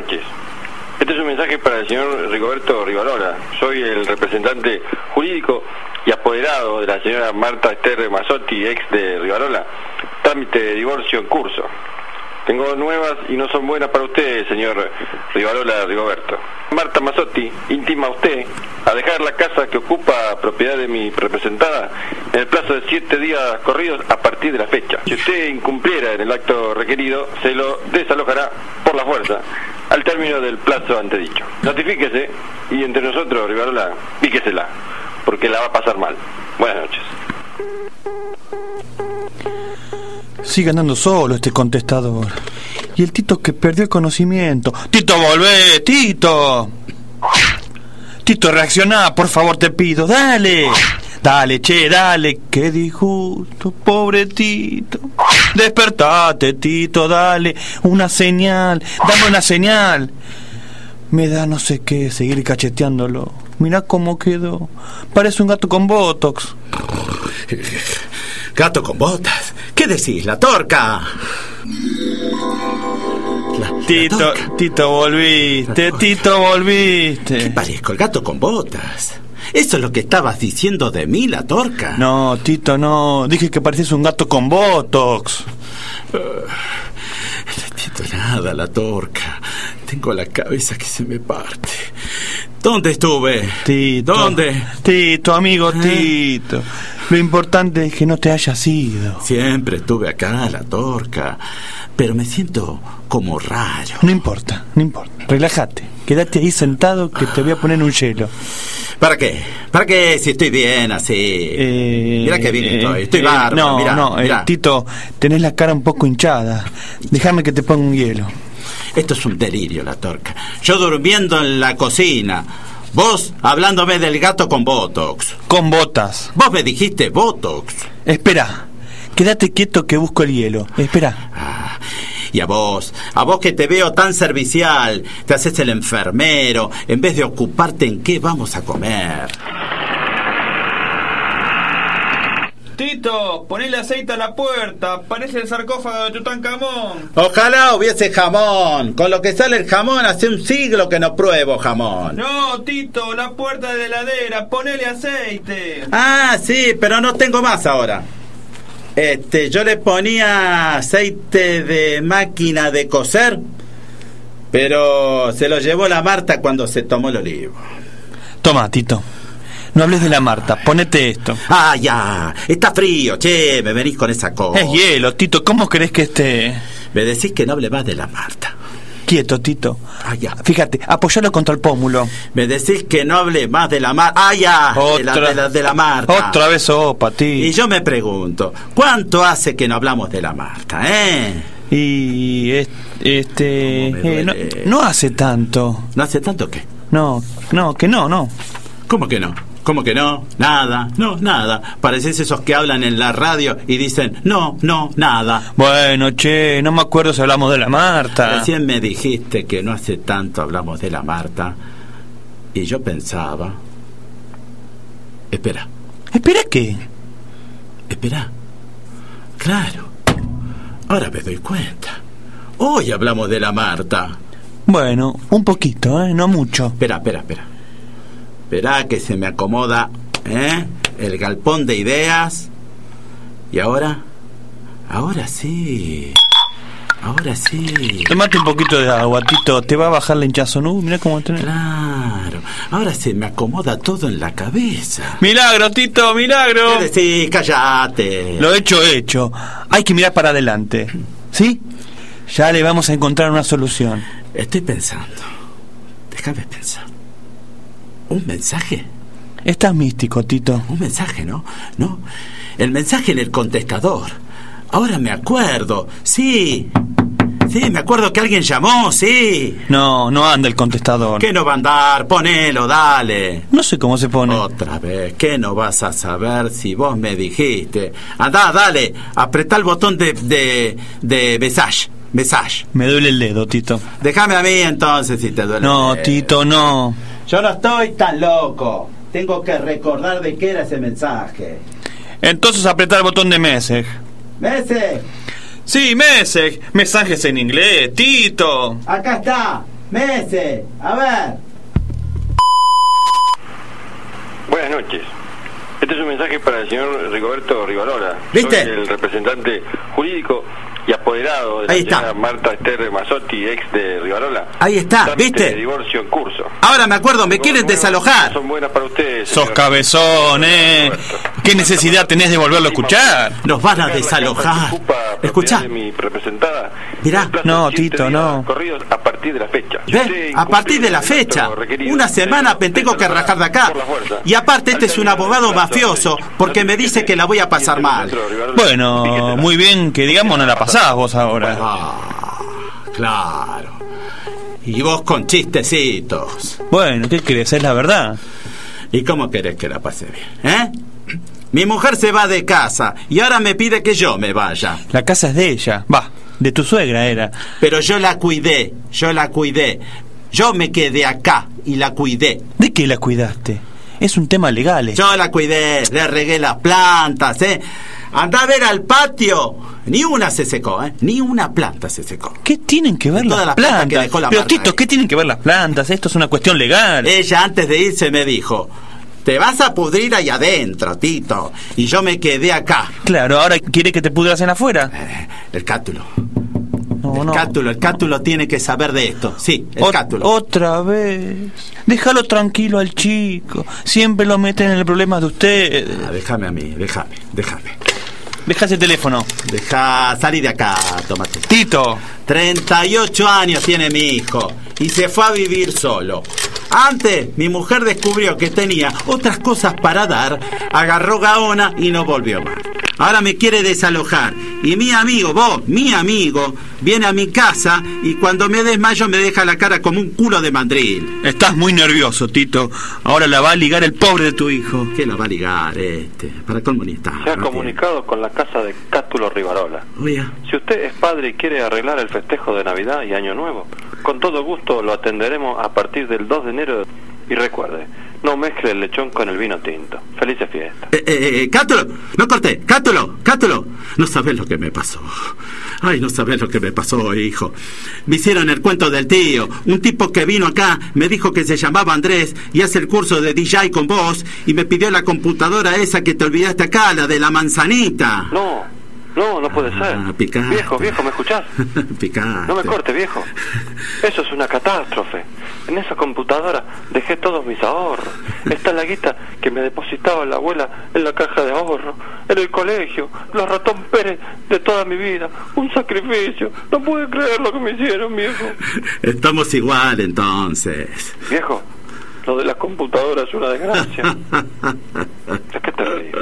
Este es un mensaje para el señor Rigoberto Rivarola. Soy el representante jurídico y apoderado de la señora Marta Esther Mazzotti, ex de Rivarola. Trámite de divorcio en curso. Tengo nuevas y no son buenas para usted, señor Rivarola Rigoberto. Marta Mazzotti intima a usted a dejar la casa que ocupa propiedad de mi representada en el plazo de siete días corridos a partir de la fecha. Si usted incumpliera en el acto requerido, se lo desalojará por la fuerza al término del plazo antedicho. Notifíquese y entre nosotros, Rivarola, píquesela, porque la va a pasar mal. Buenas noches. Sigue andando solo este contestador. Y el Tito que perdió el conocimiento. Tito, volvé, Tito. Tito, reacciona, por favor, te pido. Dale. Dale, che, dale. Qué pobre Tito. Despertate, Tito, dale. Una señal. Dame una señal. Me da no sé qué seguir cacheteándolo. Mirá cómo quedó. Parece un gato con botox. Gato con botas. ¿Qué decís, la torca? La- la Tito, torca. Tito, volviste, Tito, ¿Qué volviste. parezco? El gato con botas. ¿Eso es lo que estabas diciendo de mí, la torca? No, Tito, no. Dije que pareces un gato con botox. No entiendo nada, la torca. Tengo la cabeza que se me parte. ¿Dónde estuve? Tito. ¿Dónde? Tito, amigo, ¿Eh? Tito. Lo importante es que no te hayas ido. Siempre estuve acá, la torca. Pero me siento como raro. No importa, no importa. Relájate. Quédate ahí sentado que te voy a poner un hielo. ¿Para qué? ¿Para qué si estoy bien así? Eh, Mira qué bien eh, estoy. Estoy eh, bárbaro. No, mirá, no, eh, mirá. Tito, tenés la cara un poco hinchada. Déjame que te ponga un hielo. Esto es un delirio, la torca. Yo durmiendo en la cocina. Vos hablándome del gato con Botox. Con botas. Vos me dijiste Botox. Espera. Quédate quieto que busco el hielo. Espera. Ah, y a vos, a vos que te veo tan servicial, te haces el enfermero, en vez de ocuparte en qué vamos a comer. Tito, ponele aceite a la puerta. Parece el sarcófago de Tutankamón. Ojalá hubiese jamón. Con lo que sale el jamón hace un siglo que no pruebo jamón. No, Tito, la puerta de la heladera. Ponele aceite. Ah, sí, pero no tengo más ahora. Este, yo le ponía aceite de máquina de coser, pero se lo llevó la Marta cuando se tomó el olivo. Toma, Tito. No hables de la Marta. Ponete esto. Ah, ya, está frío, che, me venís con esa cosa. Es hielo, Tito. ¿Cómo crees que esté? Me decís que no hable más de la Marta. Quieto, Tito. Ah, ya. Fíjate, apoyalo contra el pómulo. Me decís que no hable más de la Marta. Ah, ya, de la, de la- de la Marta. Otra vez sopa, Y Tito. yo me pregunto, ¿cuánto hace que no hablamos de la Marta, eh? Y es- este. ¿Cómo me eh, no, no hace tanto. ¿No hace tanto qué? No, no, que no, no. ¿Cómo que no? ¿Cómo que no? Nada, no, nada. Pareces esos que hablan en la radio y dicen, no, no, nada. Bueno, che, no me acuerdo si hablamos de la Marta. Recién me dijiste que no hace tanto hablamos de la Marta. Y yo pensaba... Espera, ¿Espera qué? espera. Claro. Ahora me doy cuenta. Hoy hablamos de la Marta. Bueno, un poquito, ¿eh? No mucho. Espera, espera, espera. Espera que se me acomoda, ¿eh? El galpón de ideas. Y ahora, ahora sí. Ahora sí. Tomate un poquito de agua, Tito. Te va a bajar la hinchazón. Uh, mira cómo tenés. Claro. Ahora se me acomoda todo en la cabeza. Milagro, Tito, milagro. ¿Qué decís? Cállate. Lo hecho, hecho. Hay que mirar para adelante. ¿Sí? Ya le vamos a encontrar una solución. Estoy pensando. Déjame pensar. ¿Un mensaje? Estás místico, Tito. Un mensaje, ¿no? No. El mensaje en el contestador. Ahora me acuerdo. Sí. Sí, me acuerdo que alguien llamó, sí. No, no anda el contestador. ¿Qué no va a andar? Ponelo, dale. No sé cómo se pone. Otra vez, ¿qué no vas a saber si vos me dijiste? Andá, dale, apretá el botón de, de, de besage, besage. Me duele el dedo, Tito. Déjame a mí entonces si te duele. No, el dedo. Tito, no. Yo no estoy tan loco. Tengo que recordar de qué era ese mensaje. Entonces apretar el botón de message. Mese, Sí, message. Mensajes en inglés, Tito. acá está. Mese, a ver. Buenas noches. Este es un mensaje para el señor Rigoberto Rivarola. ¿Viste? Soy el representante jurídico y apoderado de la Ahí está. Marta Esther Mazotti, ex de Rivarola. Ahí está, Trámite ¿viste? de divorcio en curso. Ahora me acuerdo, me quieren Bueno, desalojar. Son buenas para ustedes. Sos señor cabezón, ¿eh? ¿Qué necesidad tenés de volverlo a escuchar? Nos van a desalojar. Escuchá. de mi representada, Mirá. No, Tito, no. Corridos a partir de la fecha. ¿Ves? A partir de la fecha. Una semana se me tengo que rajar de acá. Y aparte este es un abogado mafioso, porque me dice que la voy a pasar mal. Bueno, muy bien que digamos no la pasás vos ahora. Ah, claro. Y vos con chistecitos. Bueno, ¿qué crees? Es la verdad. ¿Y cómo querés que la pase bien? ¿Eh? Mi mujer se va de casa y ahora me pide que yo me vaya. La casa es de ella. Va, de tu suegra era. Pero yo la cuidé, yo la cuidé. Yo me quedé acá y la cuidé. ¿De qué la cuidaste? Es un tema legal. eh. Yo la cuidé, le regué las plantas, ¿eh? Andá a ver al patio. Ni una se secó, ¿eh? Ni una planta se secó. ¿Qué tienen que ver Todas las las plantas que dejó la Pero Tito. ¿qué tienen que ver las plantas? Esto es una cuestión legal. Ella antes de irse me dijo, te vas a pudrir ahí adentro, Tito. Y yo me quedé acá. Claro, ahora quiere que te pudras en afuera. Eh, El cátulo. No, cátulo, el cátulo tiene que saber de esto. Sí, el Ot- cátulo. Otra vez. Déjalo tranquilo al chico. Siempre lo meten en el problema de ustedes. Ah, déjame a mí, déjame, déjame. Deja ese teléfono. Deja, salí de acá, tómate. Tito. 38 años tiene mi hijo y se fue a vivir solo. Antes, mi mujer descubrió que tenía otras cosas para dar, agarró Gaona y no volvió más. Ahora me quiere desalojar. Y mi amigo, vos, mi amigo, viene a mi casa y cuando me desmayo me deja la cara como un culo de mandril. Estás muy nervioso, Tito. Ahora la va a ligar el pobre de tu hijo. ¿Qué la va a ligar este? Para está. Se ha no comunicado con la casa de Cátulo Rivarola. Oye, Si usted es padre y quiere arreglar el festejo de Navidad y Año Nuevo, con todo gusto lo atenderemos a partir del 2 de enero. Y recuerde, no mezcle el lechón con el vino tinto. Felices fiestas. Eh, eh, eh, Cátulo, no corté, Cátulo, Cátulo. No sabes lo que me pasó. Ay, no sabes lo que me pasó, hijo. Me hicieron el cuento del tío. Un tipo que vino acá me dijo que se llamaba Andrés y hace el curso de DJ con vos y me pidió la computadora esa que te olvidaste acá, la de la manzanita. No, no, no puede ser. Ah, picante. Viejo, viejo, ¿me escuchás? Picante. No me corte, viejo. Eso es una catástrofe. En esa computadora dejé todos mis ahorros. Está la guita que me depositaba la abuela en la caja de ahorro. En el colegio, los ratón Pérez de toda mi vida. Un sacrificio. No pude creer lo que me hicieron, viejo. Estamos igual entonces. Viejo, lo de la computadora es una desgracia. ¿De qué te reís?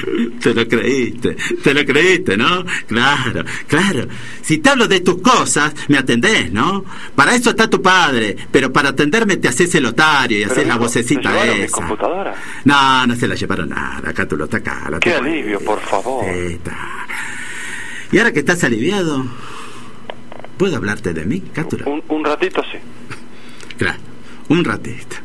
Te lo creíste, te lo creíste, ¿no? Claro, claro. Si te hablo de tus cosas, me atendés, ¿no? Para eso está tu padre, pero para atenderme te haces el otario y haces la vocecita ¿se llevaron mi esa. computadora? No, no se la llevaron nada, acá tú lo está acá. Qué alivio, por favor. Ahí está. Y ahora que estás aliviado, ¿puedo hablarte de mí, Cátulo? Un, un ratito sí. Claro, un ratito.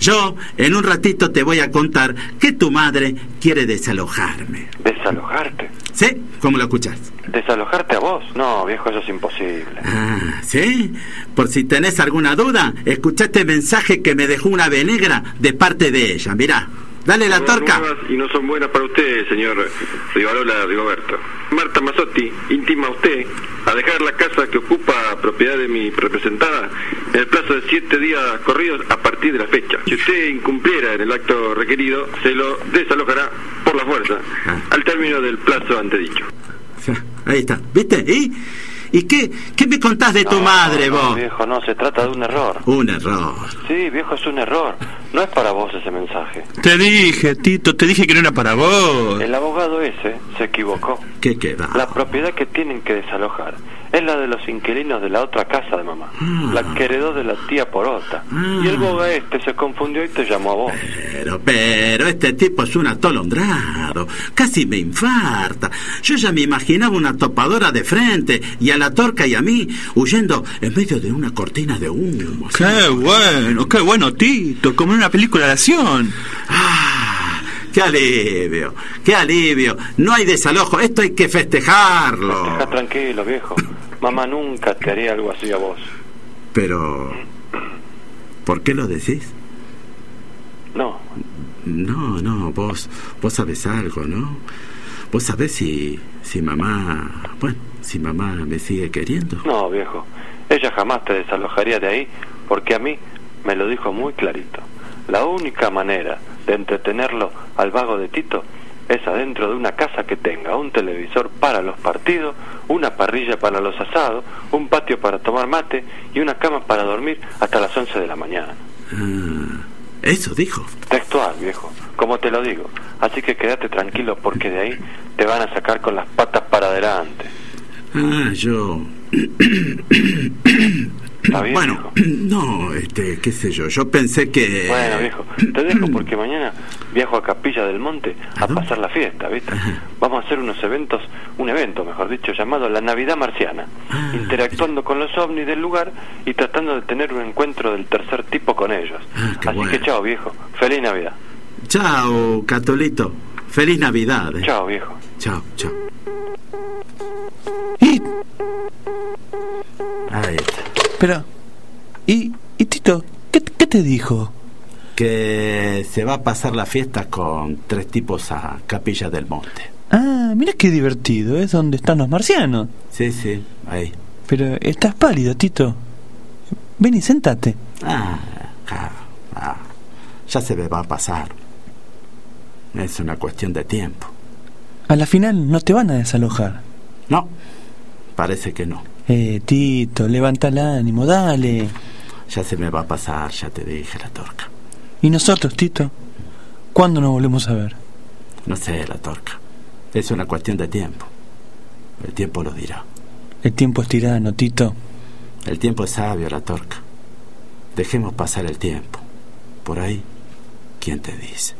Yo, en un ratito, te voy a contar que tu madre quiere desalojarme. ¿Desalojarte? ¿Sí? ¿Cómo lo escuchas? ¿Desalojarte a vos? No, viejo, eso es imposible. Ah, ¿sí? Por si tenés alguna duda, escucha este mensaje que me dejó una venegra de parte de ella. Mirá, dale la torca. y no son buenas para usted, señor Rivarola Rigoberto. Marta Mazzotti intima a usted a dejar la casa que ocupa propiedad de mi representada en el plazo de siete días corridos a partir de la fecha. Si usted incumpliera en el acto requerido, se lo desalojará por la fuerza Ah. al término del plazo antedicho. Ahí está, ¿viste? ¿Y, ¿Y qué, qué me contás de tu madre, no, vos? viejo, no, se trata de un error. Un error. Sí, viejo, es un error. No es para vos ese mensaje. Te dije, Tito, te dije que no era para vos. El abogado ese se equivocó. ¿Qué queda? La propiedad que tienen que desalojar es la de los inquilinos de la otra casa de mamá, Ah. la que heredó de la tía Porota. Y el boga este se confundió y te llamó a vos. Pero, pero, este tipo es un atolondrado. Casi me infarta. Yo ya me imaginaba una topadora de frente y a la torca y a mí huyendo en medio de una cortina de humo. Qué bueno, qué bueno, Tito, como en una película de acción. Ah, qué alivio, qué alivio. No hay desalojo, esto hay que festejarlo. Deja tranquilo, viejo. Mamá nunca te haría algo así a vos. Pero, ¿por qué lo decís? No, No, no, vos, vos sabés algo, ¿no? Vos sabés si, si mamá, bueno, si mamá me sigue queriendo. no, viejo. Ella jamás te desalojaría de ahí porque a mí me lo dijo muy clarito. La única manera de entretenerlo al vago de Tito es adentro de una casa que tenga un televisor para los partidos, una parrilla para los asados, un patio para tomar mate y una cama para dormir hasta las 11 de la mañana. Ah, eso dijo. Textual, viejo, como te lo digo. Así que quédate tranquilo porque de ahí te van a sacar con las patas para adelante. Ah, yo... ¿Está bien, bueno, viejo? no, este, qué sé yo, yo pensé que... Bueno, viejo, te dejo porque mañana viajo a Capilla del Monte ¿A pasar la fiesta, ¿viste? Ajá. Vamos a hacer unos eventos, un evento, mejor dicho, llamado La Navidad Marciana, Ah, interactuando con los ovnis del lugar y tratando de tener un encuentro del tercer tipo con ellos. Ah, Así bueno. que chao, viejo. Feliz Navidad. Chao, Catolito. Feliz Navidad. eh. Chao, viejo. Chao, chao. Y, Ahí está. Pero, y, y Tito, ¿qué, qué te dijo? Que se va a pasar la fiesta con tres tipos a Capilla del Monte. Ah, mira qué divertido, es donde están los marcianos. Sí, sí, ahí. Pero estás pálido, Tito. Ven y sentate. Ah, ja, ah, ya se me va a pasar. Es una cuestión de tiempo. A la final no te van a desalojar. No, parece que no. Eh, Tito, levanta el ánimo, dale. Ya se me va a pasar, ya te dije la torca. ¿Y nosotros, Tito? ¿Cuándo nos volvemos a ver? No sé, la torca. Es una cuestión de tiempo. El tiempo lo dirá. El tiempo es tirano, Tito. El tiempo es sabio, la torca. Dejemos pasar el tiempo. Por ahí, ¿quién te dice?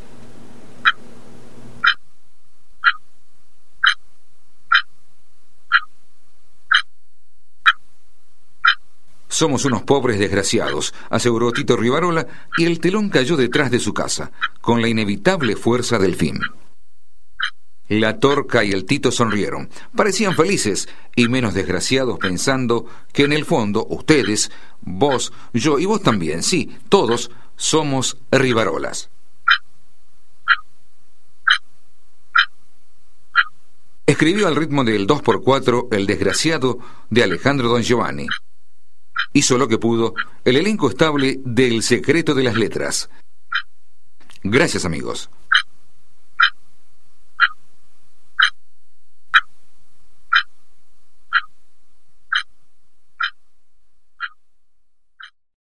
Somos unos pobres desgraciados, aseguró Tito Rivarola, y el telón cayó detrás de su casa, con la inevitable fuerza del fin. La torca y el Tito sonrieron. Parecían felices y menos desgraciados pensando que en el fondo ustedes, vos, yo y vos también, sí, todos somos Rivarolas. Escribió al ritmo del 2x4 El desgraciado de Alejandro Don Giovanni. Hizo lo que pudo el elenco estable del Secreto de las Letras. Gracias amigos.